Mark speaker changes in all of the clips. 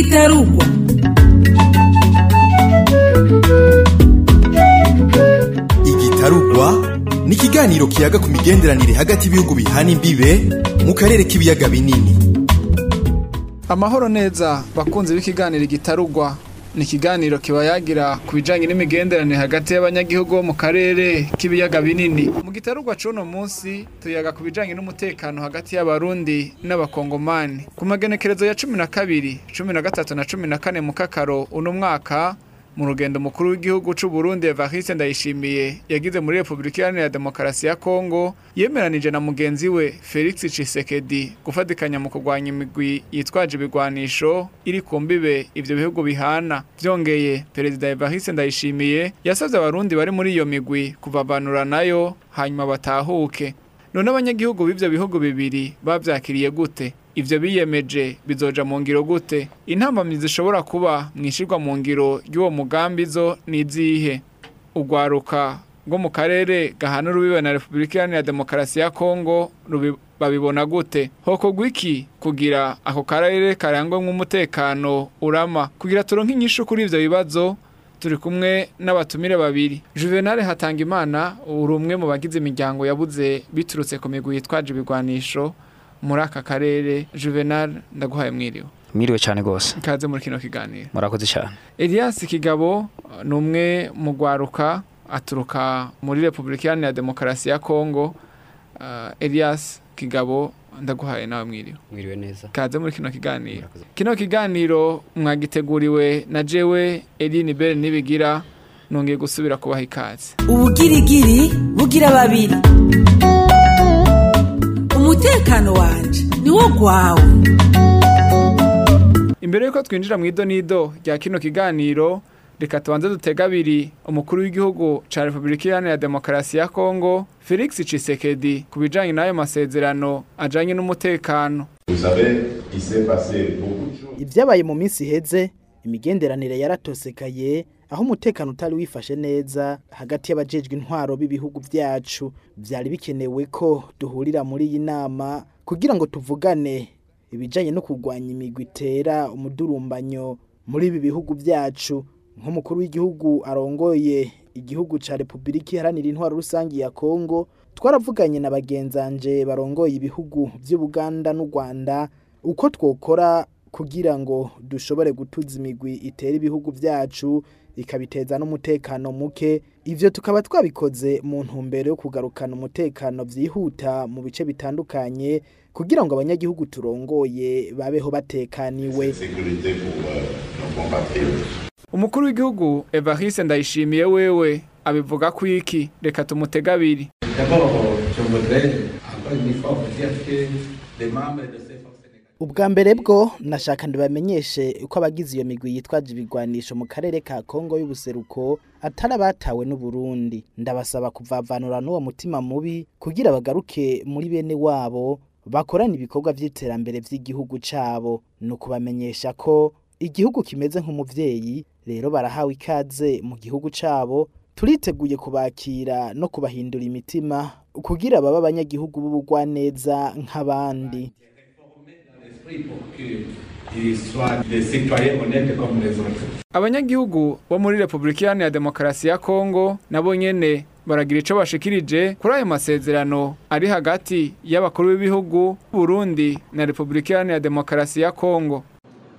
Speaker 1: igitarugwa
Speaker 2: igitarugwa ni ikiganiro kiyaga ku migenderanire hagati y'ibihugu bihana imbibe mu karere k'ibiyaga binini.
Speaker 3: Amahoro neza bakunze b'ikiganiro igitarugwa ni ikiganiro kiba yagira ku bijyanye n'imigenderanire hagati y'abanyagihugu bo mu karere k'ibiyaga binini. Mu gitarugwa c'uno munsi tuyaga ku bijyanye n'umutekano hagati y'abarundi n'abakongomani. Ku magenekerezo ya cumi na kabiri cumi na gatatu na cumi na kane mu kakaro uno mwaka mu rugendo mukuru w'igihugu c'u Burundi Evariste Ndayishimiye yagize muri Republika Iharanira Demokarasi ya Kongo yemeranije na mugenzi we Felix Tshisekedi gufatikanya mu kurwanya imigwi yitwaje ibigwanisho iri ku mbibe ivyo bihugu bihana. Vyongeye Perezida Evariste Ndayishimiye yasavye abarundi bari muri iyo migwi kuvavanura na yo hanyuma batahuke. None abanyagihugu b'ivyo bihugu bibiri bavyakiriye gute? Ivyo biyemeje bizoja mu ngiro gute? Intambamyi zishobora kuba mwishirwa mu ngiro y'uwo mugambi zo nizihe ugwaruka rwo mu karere gahana urubibe na Republika Iharanira Demokarasi ya Kongo babibona gute? Hokorwa iki kugira ako karere karangwemwo umutekano urama? Kugira turonke inyishu kuri ivyo bibazo turi kumwe n'abatumire babiri. Juvenal Hatangimana uri umwe mu bagize imiryango yabuze biturutse ku migwi yitwaje ibigwanisho muri aka karere Juvenal ndaguhaye mwiriwe.
Speaker 4: Mwiriwe cyane gose.
Speaker 3: ikaze muri kino kiganiro.
Speaker 4: Murakoze cyane.
Speaker 3: Elias Kigabo ni umwe mu gwaruka aturuka muri Republika Iharanira Demokarasi ya Kongo Uh, Elias Kigabo ndaguhaye nawe mwiriwe.
Speaker 5: Mwiriwe neza.
Speaker 3: Kaze muri kino kiganiro. Kino kiganiro mwagiteguriwe na jewe Eline Bell nibigira nongeye gusubira kubaha ikaze.
Speaker 1: Ubugirigiri bugira babiri umutekano wanje niwo gwawe
Speaker 3: imbere yuko twinjira mu idonido rya kino kiganiro reka tubanze dutega abiri umukuru w'igihugu ca Republika Iharanira Demokarasi ya Kongo Felix Tshisekedi ku bijanye n'ayo masezerano ajanye n'umutekano
Speaker 6: Vous savez, il s'est passé beaucoup de choses.
Speaker 7: ibyabaye mu minsi iheze imigenderanire yaratosekaye aho umutekano utari wifashe neza hagati y'abajejwe intwaro b'ibihugu byacu byari bikenewe ko duhurira muri iyi nama kugira ngo tuvugane ibijanye no kurwanya imigwi itera umudurumbanyo muri ibi bihugu byacu nk'umukuru w'igihugu arongoye igihugu ca Republika Iharanira Intwaro Rusangi ya Kongo twaravuganye na bagenzanje barongoye ibihugu by'Ubuganda n'u Rwanda uko twokora kugira ngo dushobore gutuza imigwi itera ibihugu byacu ikabiteza n'umutekano muke. Ivyo tukaba twabikoze mu ntumbero yo kugarukana umutekano vyihuta mu bice bitandukanye kugira ngo abanyagihugu turongoye babeho batekaniwe.
Speaker 3: Umukuru w'igihugu Evariste Ndayishimiye wewe abivuga ku iki? Reka tumutega abiri.
Speaker 7: Ubwa mbere bwo nashaka ndibamenyeshe uko abagize iyo migwi yitwaje ibigwanisho mu karere ka Kongo y'ubuseruko atari abatawe n'u Burundi ndabasaba kuvavanura n'uwo mutima mubi kugira bagaruke muri bene wabo bakorana ibikorwa vy'iterambere vy'igihugu cabo. Ni ukubamenyesha ko igihugu kimeze nk'umuvyeyi rero barahawe ikaze mu gihugu cabo turiteguye kubakira no kubahindura imitima kugira baba abanyagihugu b'ubugwaneza nk'abandi.
Speaker 3: Abanyagihugu bo muri repubulika Iharanira Demokarasi ya Kongo nabo nyene baragira ico bashikirije kuri ayo masezerano ari hagati y'abakuru b'ibihugu Burundi na Republika Iharanira Demokarasi ya Kongo.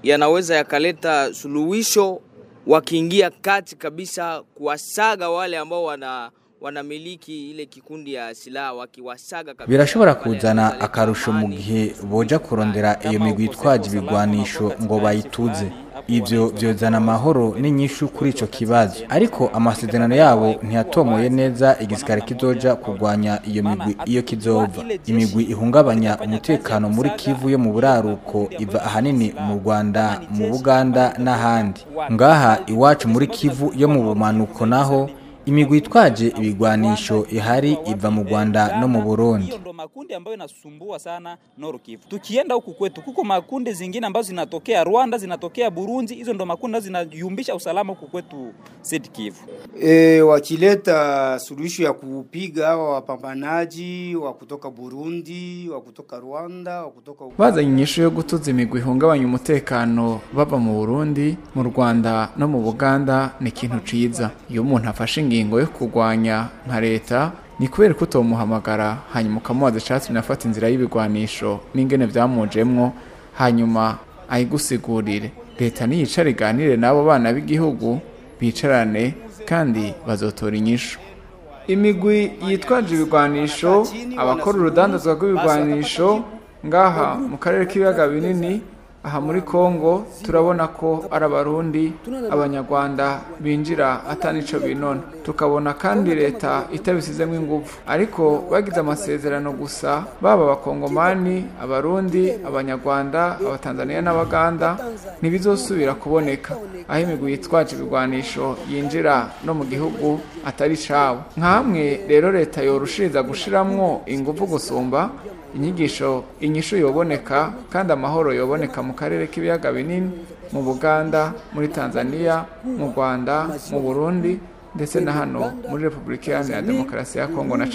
Speaker 8: Yanaweza yakaleta suluhisho wakiingia kati kabisa kuwasaga wale ambao wana wanamiliki ile kikundi ya silaha wakiwasaga kabisa.
Speaker 9: birashobora kuzana akarusho mu gihe boja kurondera iyo migwi itwaje ibigwanisho ngo bayituze. ivyo vyozana amahoro n'inyishu kuri ico kibazo. ariko amasezerano yabo ntiyatomoye neza igisirikare kizoja kurwanya iyo migwi iyo kizova imigwi ihungabanya umutekano muri kivu yo mu buraruko iva ahanini mu rwanda mu buganda n'ahandi. ngaha iwacu muri kivu yo mu bumanuko naho imigwi itwaje ibigwanisho ihari iva mu Rwanda no mu Burundi
Speaker 4: Hiyo ndo makundi ambayo inasumbua sana Nord Kivu. Tukienda huku kwetu kuko makundi zingine ambazo zinatokea Rwanda, zinatokea Burundi, hizo ndo makundi zinayumbisha usalama huku kwetu Sud Kivu.
Speaker 5: E, wakileta suluhisho ya kupiga hawa wapambanaji wa kutoka Burundi, wa kutoka Rwanda, wa kutoka Uganda.
Speaker 3: bazanye inyishu yo gutuza imigwi ihungabanya umutekano baba mu Burundi mu Rwanda no mu Buganda ni kintu ciza iyo umuntu afashe ingingo yo kurwanya nka leta ni kubera ko utomuhamagara hanyuma ukamubaza icatumye afata inzira y'ibigwanisho n'ingene vyamujemwo hanyuma ayigusigurire. Leta niyicara iganire n'abo bana b'igihugu bicarane kandi bazotora inyishu. Imigwi yitwaje ibigwanisho abakora urudandazwa rw'ibigwanisho ngaha mu karere k'ibiyaga binini aha muri Kongo turabona ko ari abarundi abanyarwanda binjira atanico binona. Tukabona kandi leta itabisizemo ingufu ariko bagize amasezerano gusa baba abakongomani abarundi abanyarwanda abatanzaniya n'abaganda ntibizosubira kuboneka. Aho imigwi yitwaje ibigwanisho yinjira no mu gihugu atari cabo nkamwe rero leta yorushiriza gushiramwo ingufu gusumba inyigisho inyishu yoboneka kandi amahoro yoboneka mu karere k'ibiyaga binini mu buganda muri tanzania mu rwanda mu burundi ndetse na hano muri repubulika iharanira demokarasi ya kongo na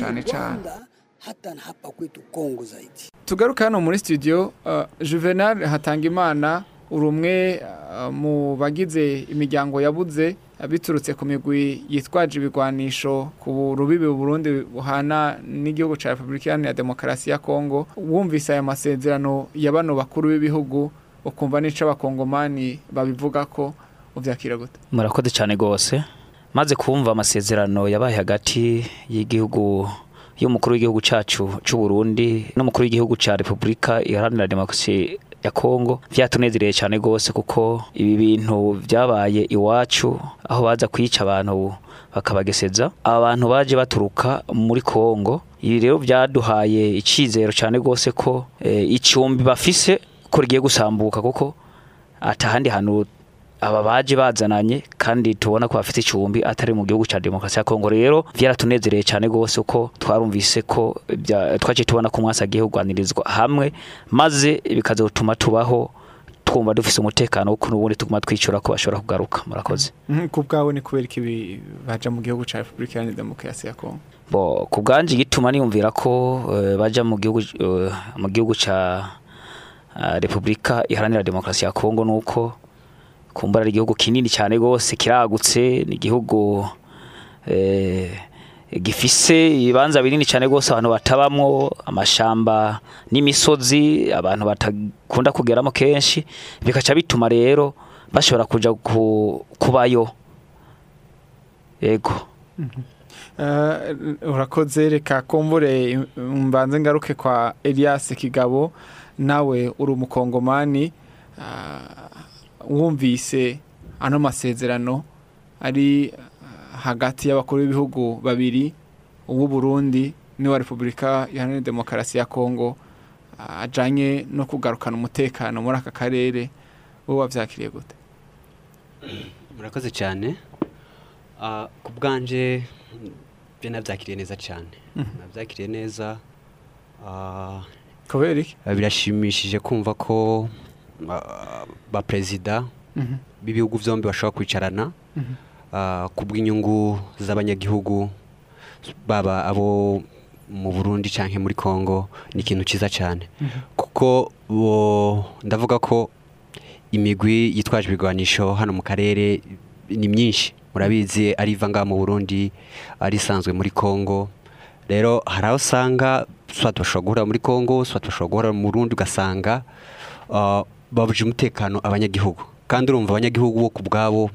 Speaker 10: Kongo zaidi.
Speaker 3: tugaruka hano muri studio uh, juvenal hatangimana uri umwe uh, mu bagize imiryango yabuze biturutse ku migwi yitwaje ibigwanisho ku rubibi Burundi buhana n'igihugu ca Republika Iharanira Demokarasi ya Kongo wumvise aya masezerano ya bano bakuru b'ibihugu ukumva n'ico abakongomani babivuga ko uvyakira gute
Speaker 4: Murakoze cyane gose. Maze kumva amasezerano yabaye hagati y'igihugu y'umukuru w'igihugu cacu c'u Burundi n'umukuru w'igihugu ca Republika Iharanira Demokarasi ya Kongo vyatunezereye cyane gose kuko ibi bintu vyabaye iwacu aho baza kwica abantu bakabageseza. Abantu baje baturuka muri Kongo ibi rero vyaduhaye icizero cyane gose ko e, icumbi bafise ko rigiye gusambuka kuko atahandi hantu aba baje bazananye kandi tubona ko bafite icumbi atari mu gihugu cya demokarasi ya Kongo rero vyaratunezereye cyane gose uko twarumvise ko twaciye tubona ko umwasi agiye kuganirizwa hamwe maze bikazotuma tubaho twumva dufise umutekano wo n'ubundi tuguma twicura ko bashobora kugaruka. Murakoze.
Speaker 3: Mhm, ku bwawe ni kubera ibi baja mu gihugu ca Republika Iharanira Demokarasi ya Kongo
Speaker 4: ku bwanje gituma niyumvira ko eh, baja mu gihugu eh, eh, Republika Iharanira Demokarasi ya Kongo nuko kumbura ari igihugu kinini cyane gose kiragutse ni igihugu eh, gifise ibibanza binini cyane gose abantu batabamwo amashamba n'imisozi abantu batakunda kugeramo kenshi bikaca bituma rero bashobora kuja ku, kubayo. Yego.
Speaker 3: Eh, urakoze reka kumbure mbanze ngaruke kwa Elias Kigabo nawe uri umukongomani. Ah, wumvise ano masezerano ari ah, hagati y'abakuru b'ibihugu babiri uw'u Burundi n'uwa Repubulika Iharanira Demokarasi ya Kongo ah, ajanye no kugarukana umutekano muri aka karere. Wowe wavyakiriye gute?
Speaker 11: Murakoze cyane. Ah, ku bwanje byo nabyakiriye neza cyane.
Speaker 3: Mhm.
Speaker 11: nabyakiriye neza. Ah,
Speaker 3: kubera iki
Speaker 11: birashimishije kumva ko ah, ba perezida
Speaker 3: Mhm.
Speaker 11: b'ibihugu byombi bashobora kwicarana
Speaker 3: Mhm.
Speaker 11: ah, ku bw'inyungu z'abanyagihugu baba abo mu Burundi cyangwa muri Kongo ni ikintu cyiza cyane kuko bo ndavuga ko imigwi yitwaje ibigwanisho hano mu karere ni myinshi murabizi ari iva ngaha mu Burundi ari isanzwe muri Kongo rero hari aho usanga swat bashobora guhurira muri Kongo swat bashobora guhurira mu Burundi ugasanga ah, babujije umutekano abanyagihugu. Kandi urumva abanyagihugu bo ku bwabo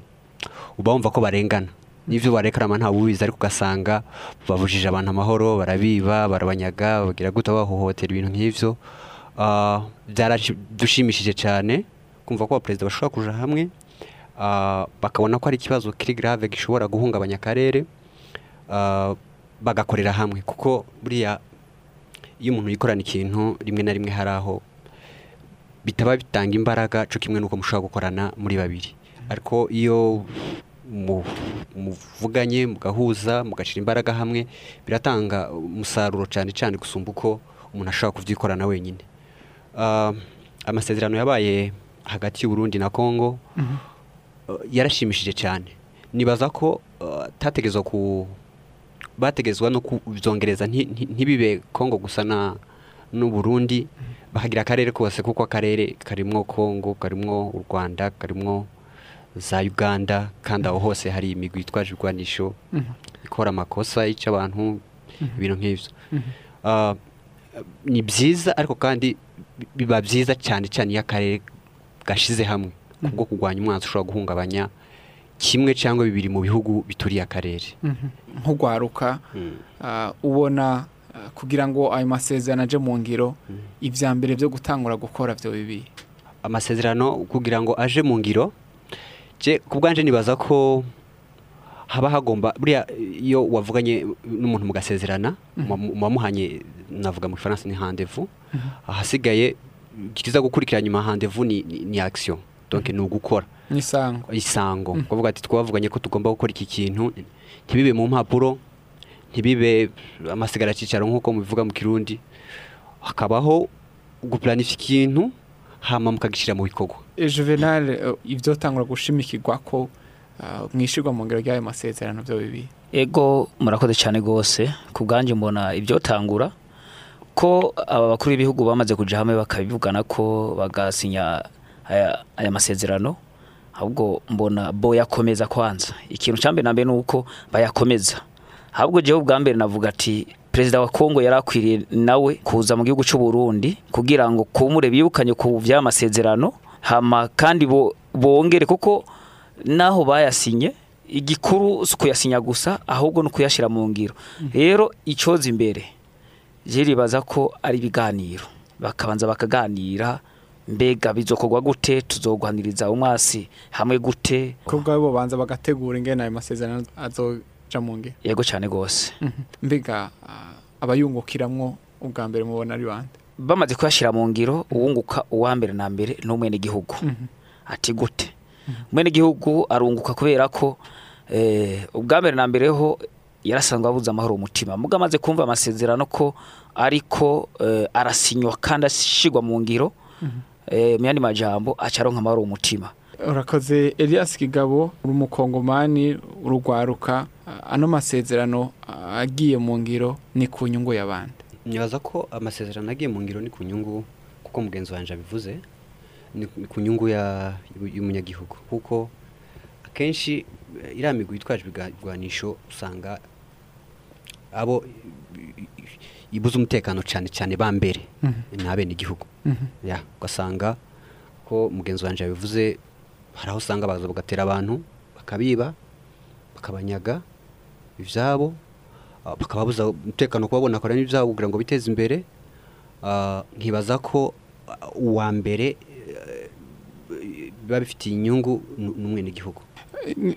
Speaker 11: uba wumva ko barengana. N'ivyo barekarama nta bubizi ariko ugasanga babujije abantu amahoro barabiba barabanyaga bagira gute bahohotera ibintu nk'ivyo. Ah, byaradushimishije cyane kumva ko abaperezida bashobora kuja hamwe. Ah, bakabona ko ari ikibazo kiri grave gishobora guhungabanya akarere. Ah, bagakorera hamwe. Kuko buriya iyo umuntu yikorana ikintu rimwe na rimwe hari aho bitaba bitanga imbaraga cyo kimwe nuko mushobora gukorana muri babiri. Ariko iyo mu- muvuganye mugahuza mugashira imbaraga hamwe biratanga umusaruro cyane cyane gusumba uko umuntu ashobora kubyikorana wenyine. Ah, amasezerano yabaye hagati y'u Burundi na Kongo uh, yarashimishije cyane nibaza ko uh, tategezwa ku bategezwa no kubyongereza nti- nti- ntibibe Kongo gusa na n'u Burundi bahagira akarere kose kuko akarere karimwo Kongo karimwo u Rwanda karimwo za Uganda kandi aho hose hari imigwi itwaje ibigwanisho ikora amakosa yica abantu ibintu nk'ivyo. Ah, ni byiza ariko kandi bi- biba byiza cyane cyane iyo akarere gashize hamwe kubwo kurwanya umwanzi ushobora guhungabanya kimwe cyangwa bibiri mu bihugu bituriye akarere.
Speaker 3: Nk'ugwaruka ah, ubona kugira ngo ayo masezerano aje mu ngiro ibya mbere byo gutangura gukora byo bibi
Speaker 11: amasezerano kugira ngo aje mu ngiro je ku bwanje nibaza ko haba hagomba buriya iyo wavuganye n'umuntu mugasezerana muwamuhanye navuga mu gifaransa ni rendez-vous ahasigaye kiza gukurikira nyuma rendez-vous ni, action. Donc ni ugukora. Isango. Kuvuga ati twavuganye ko tugomba gukora iki kintu ntibibe mu mpapuro ntibibe amasigara cyicaro nk'uko mubivuga mu kirundi. Hakabaho guplanifya ikintu hama mukagishyira mu bikorwa.
Speaker 3: Eh, juvenal eh, ibyo tangura gushimikirwa ko ah, mwishirwa mu ngiro ry'ayo masezerano byo bibi.
Speaker 4: Ego murakoze cyane rwose. Ku bwanjye mbona ibyo tangura ko aba bakuru b'ibihugu bamaze kujya hamwe bakabivugana ko bagasinya aya, aya masezerano ahubwo mbona bo yakomeza kwanza. Ikintu cya mbere na mbere ni uko bayakomeza. Ahubwo jewe ubwa mbere navuga ati perezida wa kongo yari akwiriye nawe kuza mu gihugu cy'u Burundi kugira ngo kumure bibukanye ku by'aya masezerano hama kandi bo, bongere kuko naho bayasinye igikuru si ukuyasinya gusa ahubwo ni ukuyashyira mu ngiro. Rero icyoza imbere ribaza ko ari ibiganiro. Bakabanza bakaganira mbega bizokorwa gute? Tuzogwaniriza umwasi hamwe gute?
Speaker 3: Ko ubwabo banza bagategura ingene ayo masezerano azoja mu ngiro
Speaker 4: yego cyane rwose.
Speaker 3: Mbega ah, abayungukiramwo ubwa mbere mubona ari bande?
Speaker 4: Bamaze kuyashyira mu ngiro uwunguka uwa mbere na mbere ni umwenegihugu. Ati gute? Umwenegihugu arunguka kubera ko eh, ubwa mbere na mbere ho yarasanzwe abuze amahoro umutima muga amaze kumva amasezerano ko ariko eh, arasinywa kandi ashyirwa mu ngiro eh, mu yandi majambo aca aronka amahoro umutima
Speaker 3: urakoze Elias Kigabo uri umukongomani urugwaruka ano masezerano agiye mu ngiro ni ku nyungu y'abandi
Speaker 11: nibaza ko amasezerano agiye mu ngiro ni ku nyungu kuko mugenzi wanjye abivuze ni ku nyungu ya- y'umunyagihugu kuko akenshi eh, iriya migwi yitwaje ibigwanisho usanga abo i- i- ibuza umutekano cyane cyane ba mbere
Speaker 3: Mhm.
Speaker 11: ni abenegihugu
Speaker 3: Mhm.
Speaker 11: ugasanga ko mugenzi wanjye yabivuze hari aho usanga baza bagatera abantu bakabiba bakabanyaga ibyabo ah, bakababuza umutekano kubabona akora n'ibyabo kugira ngo biteze imbere Ah, nkibaza ko ah, uwa mbere eh, biba bifitiye inyungu ni ni umwenegihugu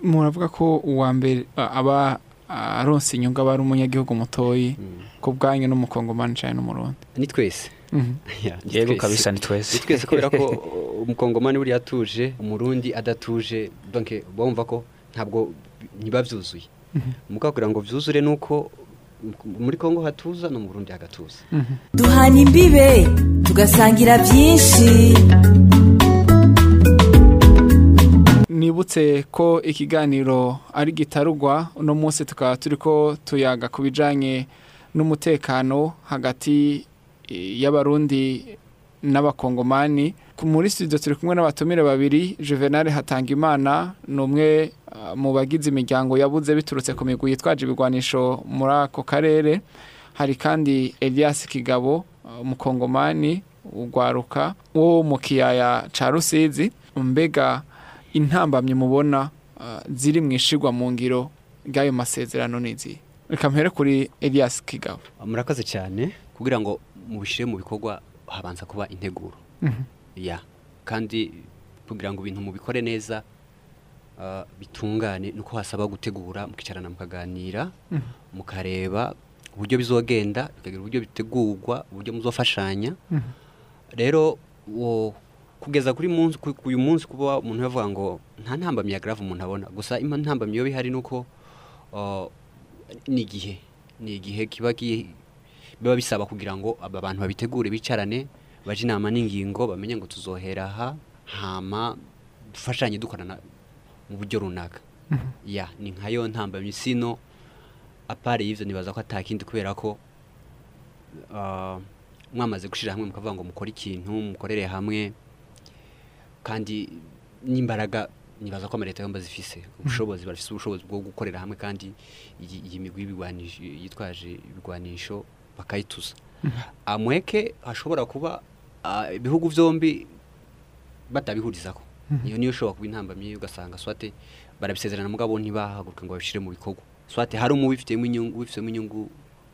Speaker 3: muravuga ko uwa mbere aba aronse inyungu aba ari umunyagihugu mutoyi ku bwanyu n'umukongomani cyane n'umurundi
Speaker 11: ni twese
Speaker 3: Mhm.
Speaker 11: Ya, ni
Speaker 4: Yego
Speaker 11: twese.
Speaker 4: kabisa, ni twese.
Speaker 11: ni twese kubera ko umukongomani buriya atuje umurundi adatuje donc bumva ko ntabwo ntiba byuzuye mugabo kugira ngo byuzure nuko muri Kongo hatuza no mu Burundi hagatuza.
Speaker 1: Duhana imbibe tugasangira byinshi.
Speaker 3: Nibutse ko ikiganiro ari gitarugwa uno munsi tukaba turi ko tuyaga ku bijyanye n'umutekano hagati eh, y'abarundi n'abakongomani. Muri studio turi kumwe n'abatumire babiri juvenal hatangimana ni umwe ah, mu bagize imiryango yabuze biturutse ku migwi yitwaje ibigwanisho muri ako karere. Hari kandi elias kigabo ah, umukongomani ugwaruka wo mu kiyaya ca rusizi. Mbega intambamye mubona ah, ziri mu ishigwa mu ngiro ry'ayo masezerano n'izi reka mpere kuri elias kigabo.
Speaker 11: Murakoze cyane kugira ngo mubishyire mu bikorwa habanza kuba integuro.
Speaker 3: Mhm.
Speaker 11: Ya kandi kugira ngo ibintu mubikore neza ah, bitungane nuko hasaba gutegura mukicarana mukaganira
Speaker 3: Mhm.
Speaker 11: mukareba uburyo bizogenda bikagira uburyo bitegurwa uburyo muzofashanya
Speaker 3: Mhm.
Speaker 11: rero kugeza kuri munsi ku- uyu munsi kuba umuntu yavuga ngo nta ntambamyi ya umuntu abona gusa ima ntambamyi yo bihari nuko uh, ni igihe ni igihe kiba bisaba kugira ngo aba bantu babitegure bicarane baje inama n'ingingo bamenye ngo tuzohera aha hama dufashanye dukorana mu buryo runaka. Ya ni nkayo ntambamyi sino apare y'ivyo nibaza ko atakindi kubera ko uh, mwamaze gushira hamwe mukavuga ngo mukore ikintu mukorere hamwe kandi n'imbaraga nibaza ko amaleta yombi zifise ubushobozi barafise ubushobozi bwo gukorera hamwe kandi iyi migwi yitwaje ibigwanisho bakayituza. Amweke hashobora kuba ah, ibihugu vyombi batabihurizako iyo niyo ushobora kuba intambamyi ugasanga swate barabisezerana mugabo ntibahaguruke ngo babishire mu bikorwa swate hari umubifitemo inyungu ubifitemo inyungu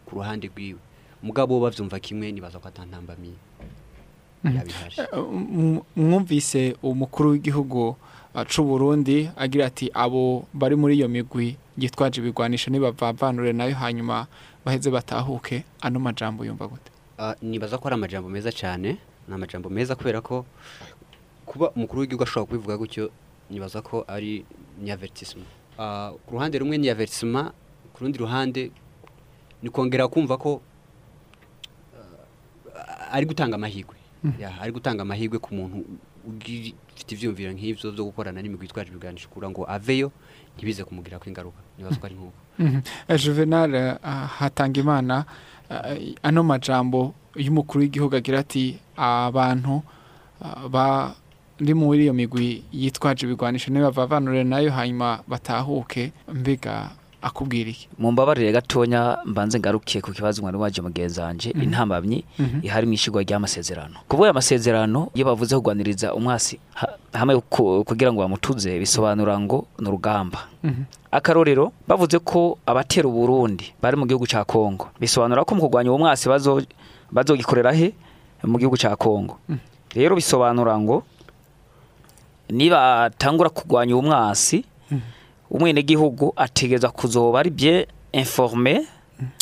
Speaker 11: ku ruhande rwiwe. Mugabo bavyumva kimwe nibaza ko
Speaker 3: M- mwumvise umukuru w'igihugu uh, c'u Burundi agira ati abo bari muri iyo migwi yitwaje ibigwanisho nibavavanure na yo hanyuma baheze batahuke. Ano majambo yumva gute?
Speaker 11: Ah, nibaza ko ari amajambo meza cyane. Ni amajambo meza kubera ko kuba umukuru w'igihugu ashobora kubivuga gutyo nibaza ko ari ni avertisement Ah, ku ruhande rumwe ni ku rundi ruhande ni kongera kumva ko ari gutanga amahirwe. Ya, ari gutanga amahirwe ku muntu ufite ivyumviro nk'ivyo vyo gukorana n'imigwi itwaje ibiganisho kugira ngo aveyo ntibize kumugirako ingaruka. Nibaza ko ari nk'uko.
Speaker 3: Mhm. Eh, Juvenal uh, Hatangimana uh, ano majambo y'umukuru w'igihugu agira ati abantu bari muri iyo migwi yitwaje ibigwanisho nibavavanure na yo hanyuma batahuke mbega akubwira iki?
Speaker 4: Mumbabarire gatonya mbanze ngarukiye ku kibazo mwari waje mugenzanje
Speaker 3: Mhm.
Speaker 4: intambamyi
Speaker 3: Mhm.
Speaker 4: ihari mwishigwa ry'amasezerano kuvuga amasezerano iyo bavuze kugwaniriza umwasi ha- hamwe ku- kugira ngo bamutuze bisobanura ngo ni urugamba.
Speaker 3: Mhm.
Speaker 4: akarorero bavuze ko abatera uburundi bari mu gihugu ca kongo bisobanura ko mu kurwanya uwo mwasi bazo bazogikorera he? Mu gihugu ca kongo rero bisobanura ngo nibatangura kurwanya uwo mwasi umwenegihugu ategerezwa kuzoba ari bien informe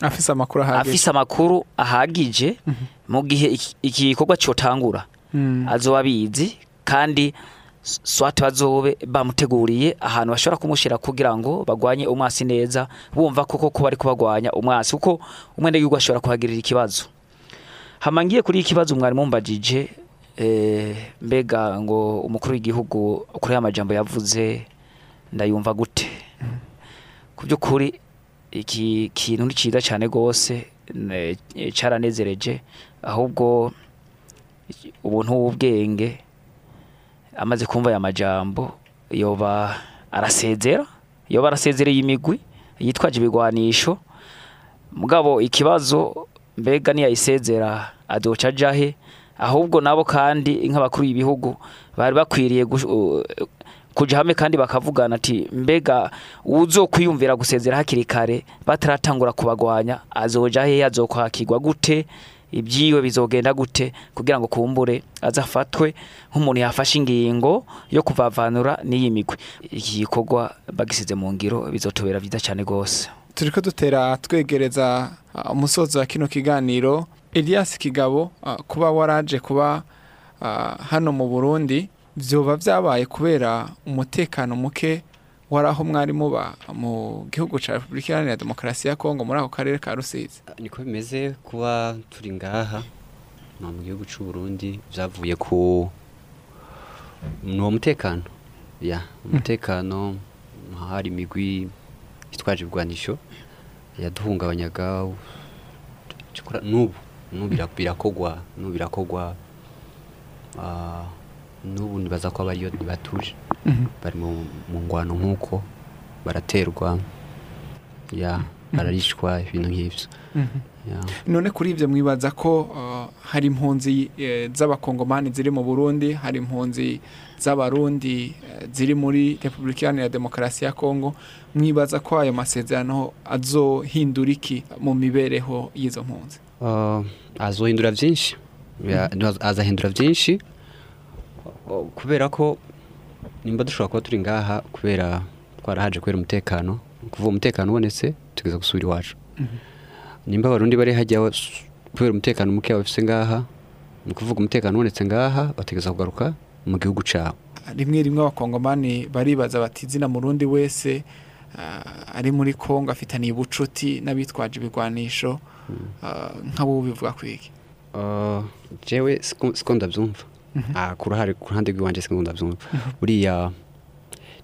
Speaker 3: afise amakuru ahagije.
Speaker 4: afise amakuru ahagije mu gihe iki- iki gikorwa cyotangura.
Speaker 3: Mm.
Speaker 4: azoba abizi kandi s- swate bazobe bamuteguriye ahantu bashobora kumushyira kugira ngo bagwanye umwasi neza bumva koko ko bari kubagwanya umwasi kuko umwenegihugu ashobora kuhagirira ikibazo. Hama ngiye kuri iki kibazo mwari mumbajije eh, mbega ngo umukuru w'igihugu kuri ya majambo yavuze ndayumva gute? Ku by'ukuri iki kintu ni cyiza cyane rwose ne- cyaranezereje ahubwo ubuntu w'ubwenge amaze kumva aya majambo yoba arasezera yoba arasezereye imigwi yitwaje ibigwanisho. Mugabo ikibazo mbega niyayisezera adoca ajahe? Ahubwo nabo kandi nk'abakuru y'ibihugu bari bakwiriye kuja hamwe kandi bakavugana ati mbega uzokwiyumvira gusezera hakiri kare bataratangura kubagwanya azoja hehe azokwakirwa gute? Ibyiwe bizogenda gute? Kugira ngo kumbure azafatwe nk'umuntu yafashe ingingo yo kuvavanura n'iyi migwi. Iki gikorwa bagisize mu ngiro bizotubera byiza cyane rwose.
Speaker 3: Turiko dutera twegereza uh, umusozo wa kino kiganiro. Elias Kigabo uh, kuba waraje kuba uh, hano mu Burundi vyoba vyabaye kubera umutekano muke waraho mwari muba mu gihugu ca Republika Iharanira Demokarasi ya Kongo muri ako karere ka Rusizi.
Speaker 11: Niko bimeze kuba turi ngaha mu gihugu cy'u Burundi byavuye ku ni uwo mutekano. Ya umutekano hari imigwi itwaje ibigwanisho yaduhungabanyaga n'ubu n'ubu bira- birakogwa n'ubu birakogwa ah, n'ubu nibaza ko abariyo ntibatuje
Speaker 3: Mhm.
Speaker 11: bari mu ngwano nk'uko baraterwa ya bararishwa ibintu nk'ibyo.
Speaker 3: Mhm. none kuri ivyo mwibaza ko uh, hari impunzi eh, z'abakongomani ziri mu Burundi hari impunzi z'abarundi eh, ziri muri Republika Iharanira Demokarasi ya Kongo mwibaza ko ayo masezerano azohindura iki mu mibereho y'izo mpunzi?
Speaker 11: Uh, azohindura byinshi. Azahindura byinshi. Kubera ko nimba dushobora kuba turi ngaha kubera twarahaje kubera umutekano kuva umutekano ubonetse tugeza gusubira iwacu. Nimba abarundi bari hajya kubera umutekano muke bafise ngaha ni ukuvuga umutekano ubonetse ngaha bategeza kugaruka mu gihugu cyabo
Speaker 3: rimwe rimwe abakongomani baribaza bati izina murundi wese ah, ari muri kongo afitaniye ubucuti n'abitwaje ibigwanisho ah, nk'abo bivuga kwiki
Speaker 11: Uh, jewe siko ndabyumva. Ah, ku ruhare ku ruhande rw'iwanje siko ndabyumva buriya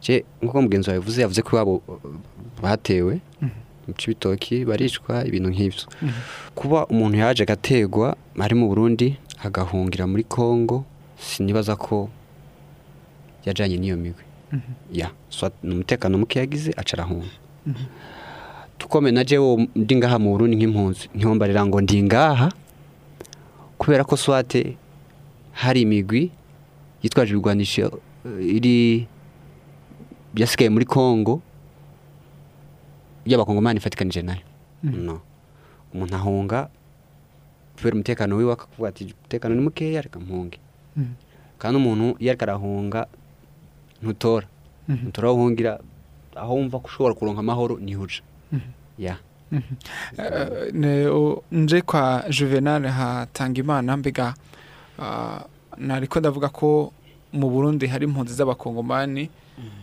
Speaker 11: je nk'uko mugenzi wawe yavuze yavuze ko iwabo batewe mu cibitoki baricwa ibintu nk'ivyo kuba umuntu yaje agategwa ari mu Burundi agahungira muri Kongo sinibaza ko yajanye n'iyo migwi ya ni umutekano muke yagize aca arahunga tukome na jewe ndi ngaha mu Burundi nk'impunzi ntiwombarira ngo ndi ngaha kubera ko swate hari imigwi yitwaje ibigwanisho eh, iri byasigaye muri Kongo y'abakongomani ifatikanije na yo. No. Umuntu ahunga kubera umutekano wiwe akavuga ati umutekano ni mukeya reka mpunge
Speaker 3: Mhm.
Speaker 11: kandi umuntu iyo ariko arahunga ntutora.
Speaker 3: Mhm.
Speaker 11: ntutora aho uhungira aho wumva ko ushobora kuronka amahoro ni ho uja ya.
Speaker 3: Eh, nje kwa juvenal hatanga imana mbega ah, nariko ndavuga ko mu burundi hari impunzi z'abakongomani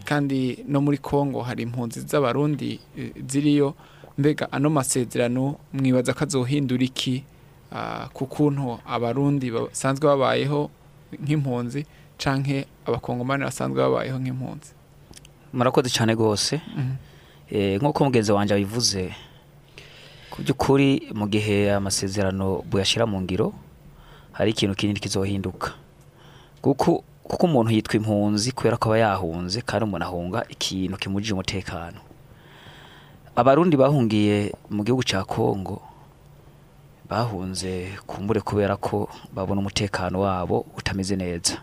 Speaker 3: kandi no muri kongo hari impunzi z'abarundi eh, ziriyo. Mbega ano masezerano mwibaza ko azohindura iki? Ah, ku kuntu abarundi basanzwe babayeho nk'impunzi canke abakongomani basanzwe babayeho nk'impunzi?
Speaker 4: Murakoze cyane rwose.
Speaker 3: Mhm.
Speaker 4: Eh, nk'uko mugenzi wanjye abivuze ku by'ukuri mu gihe amasezerano buyashyira mu ngiro hari ikintu kinini kizohinduka. Kuko kuko umuntu yitwa impunzi kubera ko aba yahunze kandi umuntu ahunga ikintu kimujije umutekano. Abarundi bahungiye mu gihugu cya kongo bahunze kumbure kubera ko babona umutekano wabo utameze neza.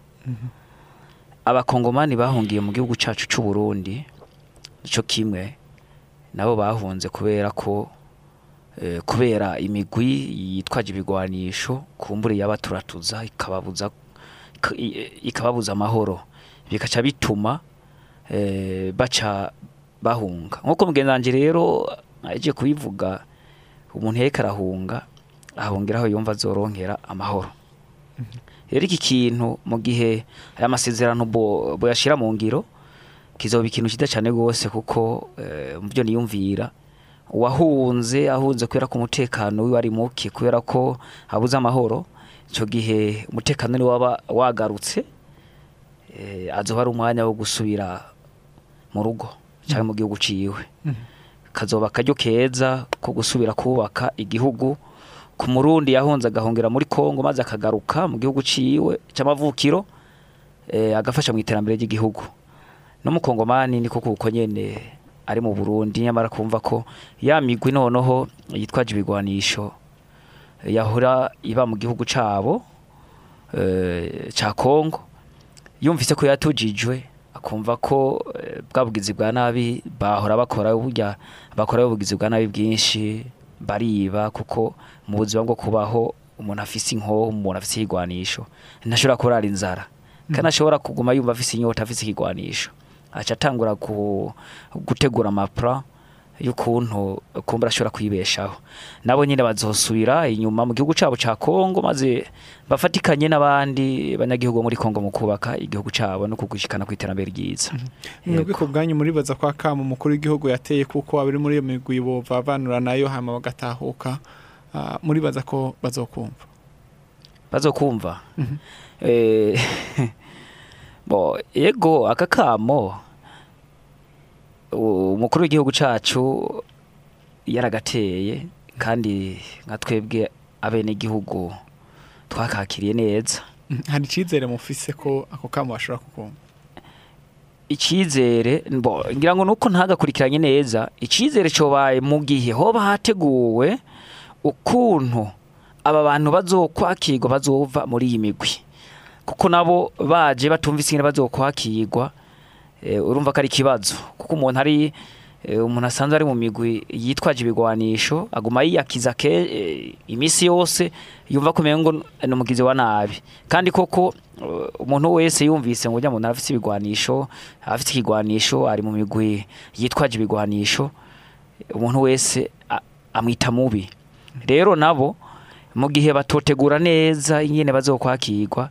Speaker 4: Abakongomani bahungiye mu gihugu cyacu cy'u Burundi cyo kimwe nabo bahunze kubera ko kubera imigwi yitwaje ibigwanisho kumbure yabaturatuza ikababuza ikababuza amahoro. Bikaca bituma eh, baca bahunga. Nk'uko mugenzi rero agiye kubivuga umuntu yariko arahunga ahungira aho yumva azoronkera amahoro. Rero iki kintu mu gihe aya masezerano bo- boyashyira mu ngiro kizoba ikintu cyiza cyane rwose kuko eh, mu byo niyumvira uwahunze ahunze kubera ko umutekano wiwe ari muke kubera ko abuze amahoro. Icyo gihe umutekano ni waba wagarutse eh, azoba ari umwanya wo gusubira mu rugo cyangwa mu gihugu ciwe. Kazoba akaryo keza ko gusubira kubaka igihugu. Ku murundi yahunze agahungira muri kongo maze akagaruka mu gihugu ciwe cy'amavukiro eh, agafasha mu iterambere ry'igihugu. N'umukongomani niko kuko nyene ari mu Burundi nyamara kumva ko ya migwi noneho yitwaje ibigwanisho yahora iba mu gihugu cabo eh, ca Kongo yumvise ko yatujijwe akumva ko eh, bwa bugizi bwa nabi bahora bakora burya bakora ubugizi bwa nabi bwinshi bariba kuko mu buzima bwo kubaho umuntu afise inkoho umuntu afise igwanisho ntashobora kurara inzara. Kandi ashobora kuguma yumva afise inyota afise ikigwanisho. Aca atangura gutegura amapra y'ukuntu kumbura ashobora kwibeshaho nabo nyine bazosubira inyuma mu gihugu cabo ca Kongo maze bafatikanye n'abandi banyagihugu muri Kongo mu kubaka igihugu cabo no kugushikana ku iterambere ryiza
Speaker 3: mwebwe ku bwanyu muribaza kwa kama umukuru w'igihugu yateye kuko abari muri iyo migwi bovavanura na yo hama bagatahuka ah, muribaza ko bazokumva.
Speaker 4: Bazokumva? Eh bo yego aka kamo. Umukuru w'igihugu cacu yaragateye kandi nka twebwe abenegihugu twakakiriye neza.
Speaker 3: Hari icyizere mufise ko ako kamo bashobora kukumva?
Speaker 4: Icyizere ngira ngo nuko ntagakurikiranye neza icyizere cobaye mu gihe hoba hateguwe ukuntu aba bantu bazokwakirwa bazova muri iyi migwi. Kuko nabo baje batumvise ingene bazokwakirwa eh, urumva ko ari ikibazo. Kuko umuntu ari eh, umuntu asanzwe ari mu migwi yitwaje ibigwanisho aguma yiyakiza ke eh, imisi yose yumva ko umengo ni umugizi wa nabi. Kandi koko umuntu wese yumvise ngo ujya muntu afite ibigwanisho afite ikigwanisho ari mu migwi yitwaje ibigwanisho umuntu wese amwita mubi. Rero nabo mu gihe batotegura neza ingene bazokwakirwa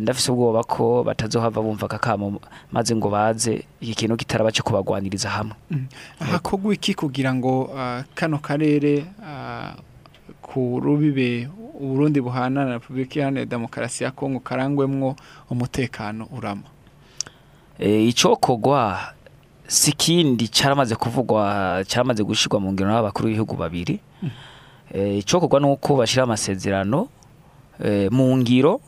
Speaker 4: ndafise ubwoba ko batazohava bumva kakamo maze ngo baze iki kintu kitarabace kubagwaniriza hamwe.
Speaker 3: Hakorwa iki kugira ngo ah, kano karere ah, ku rubibe uburundi buhana na repubulika iharanira demokarasi ya kongo karangwemwo umutekano urama?
Speaker 4: Eh, icokogwa si kindi caramaze kuvugwa caramaze gushirwa mu ngiro n'abakuru b'ibihugu babiri. Eh, icokogwa nuko bashira amasezerano eh, mu ngiro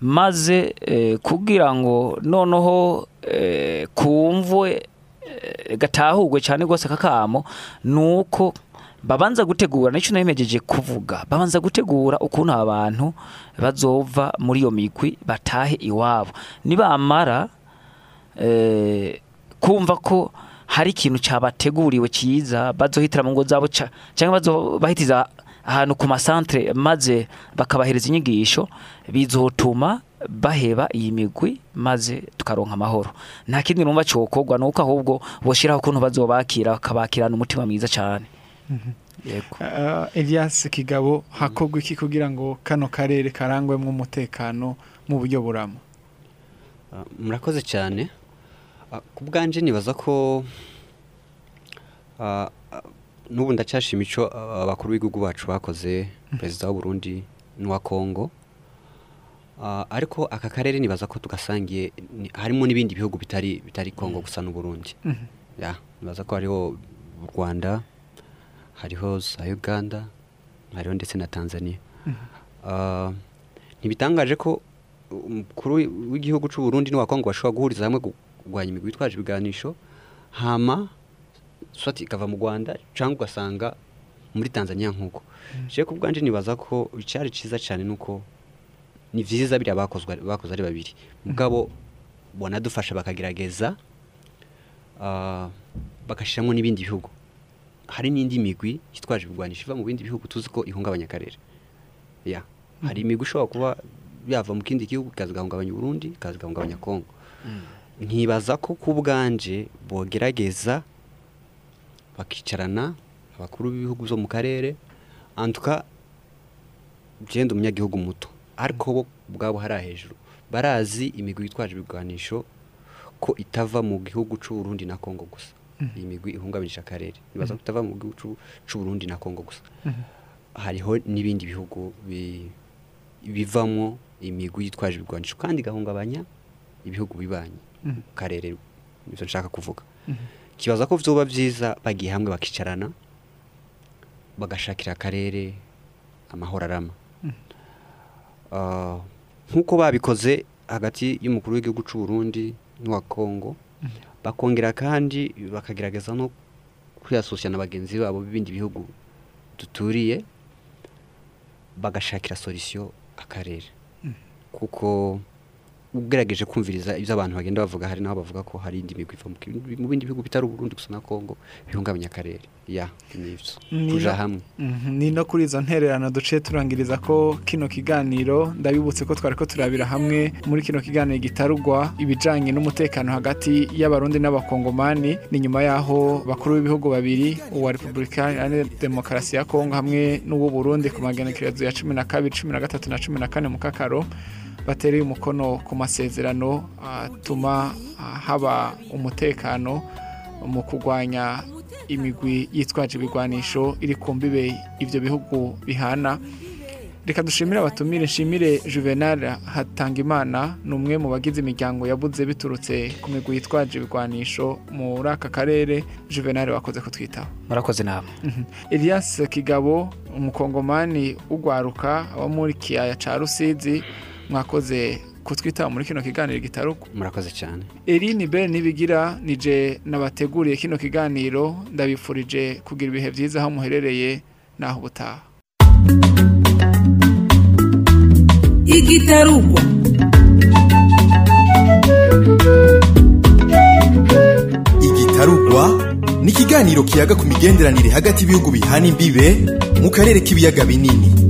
Speaker 4: maze eh, kugira ngo noneho eh, kumvwe eh, gatahurwe cyane rwose kakamo nuko babanza gutegura ni cyo nabimejeje kuvuga babanza gutegura ukuntu abantu bazova muri iyo migwi batahe iwabo. Nibamara kumva ko hari ikintu cyabateguriwe cyiza bazohitira mu ngo zabo cyangwa bazobahitiza ahantu ku masantere maze bakabahereza inyigisho bizotuma baheba iyi migwi maze tukaronka amahoro. Nta kindi numva cyokorwa nuko ahubwo boshiraho ukuntu bazobakira bakabakirana umutima mwiza cyane. Yego.
Speaker 3: Ah, Elias Kigabo hakorwa iki kugira ngo kano karere karangwemwo umutekano mu buryo burama
Speaker 11: Ah, murakoze cyane. Ah, ku bwanje nibaza ko ah, n'ubu ndacyashima icyo abakuru b'igihugu bacu bakoze perezida w'u Burundi n'uwa Kongo ariko aka karere nibaza ko tugasangiye harimo n'ibindi bihugu bitari bitari Kongo gusa n'u Burundi.
Speaker 3: Mhm.
Speaker 11: ya nibaza ko hariho u Rwanda hariho za Uganda hariho ndetse na Tanzania. Ntibitangaje ko umukuru w'igihugu cy'u Burundi n'uwa Kongo bashobora guhuriza hamwe kurwanya imigwi itwaje ibiganisho hama swati ikava mu Rwanda cyangwa ugasanga muri Tanzania nk'uko. Je ku bwanje nibaza ko icyari cyiza cyane nuko ni vyiza biriya bakoze ari babiri. Mugabo bonadufasha bakagerageza ah, bagashiramo n'ibindi bihugu. Hari n'indi migwi yitwaje ibigwanisho iva mu bindi bihugu tuzi ko ihungabanya akarere. Ya hari imigwi ishobora kuba yava mu kindi gihugu ikaza igahungabanya Burundi ikaza igahungabanya Kongo nkibaza ko ku bwanje bogerageza bakicarana abakuru b'ibihugu byo mu karere antuka genda umunyagihugu muto. Ariko bo ubwabo hari hejuru barazi imigwi yitwaje ibigwanisho ko itava mu gihugu cy'u Burundi na Kongo gusa. Iyi migwi ihungabanyije akarere. Nibaza ko itava mu gihugu c'u- c'u Burundi na Kongo gusa. Hariho n'ibindi bihugu bi- bivamo imigwi yitwaje ibigwanisho. Kandi igahungabanya ibihugu bibanyi.
Speaker 3: Mhm.
Speaker 11: mu karere nivyo nshaka kuvuga. Kibaza ko vyoba vyiza bagiye hamwe bakicarana bagashakira akarere amahoro arama. Ah, nk'uko babikoze hagati y'umukuru w'igihugu cy'u Burundi n'uwa Kongo bakongera kandi bakagerageza no kwiyasosya na bagenzi babo b'ibindi bihugu duturiye bagashakira solution akarere. Kuko ugerageje kumviriza ibyo abantu bagenda bavuga hari naho bavuga ko hari indi migwi iva mu bindi bihugu bitari u Burundi gusa na Kongo bihungabanya akarere. Ya nivyo
Speaker 3: Ni
Speaker 11: kuja hamwe.
Speaker 3: Mhm, ni no kuri izo ntererano duce turangiriza ko kino kiganiro ndabibutse ko twari ko turabira hamwe muri kino kiganiro gitarugwa ibijanye n'umutekano hagati y'abarundi n'abakongomani ni nyuma yaho bakuru b'ibihugu babiri uwa repubulika iharanira demokarasi ya kongo hamwe n'uw'u burundi ku magenekerezo ya cumi na kabiri cumi na gatatu na cumi na kane mu kakaro batereye umukono ku masezerano atuma ah, haba umutekano mu kurwanya imigwi yitwaje ibigwanisho iri ku mbibe ibyo bihugu bihana. Reka dushimire abatumire nshimire juvenal hatangimana ni umwe mu bagize imiryango yabuze biturutse ku migwi yitwaje ibigwanisho muri aka karere. Juvenal wakoze kutwitaho
Speaker 4: murakoze namwe
Speaker 3: elias kigabo umukongomani ugwaruka abo muri kiyaya ca rusizi. Mwakoze kutwitaho muri kino kiganiro gitaruko
Speaker 11: murakoze cyane.
Speaker 3: Eline Bell nibigira nije nabateguriye kino kiganiro ndabifurije kugira ibihe byiza aho muherereye naho ubutaha.
Speaker 1: Igitarugwa
Speaker 2: igitarugwa ni ikiganiro kiyaga ku migenderanire hagati y'ibihugu bihana imbibe mu karere k'ibiyaga binini.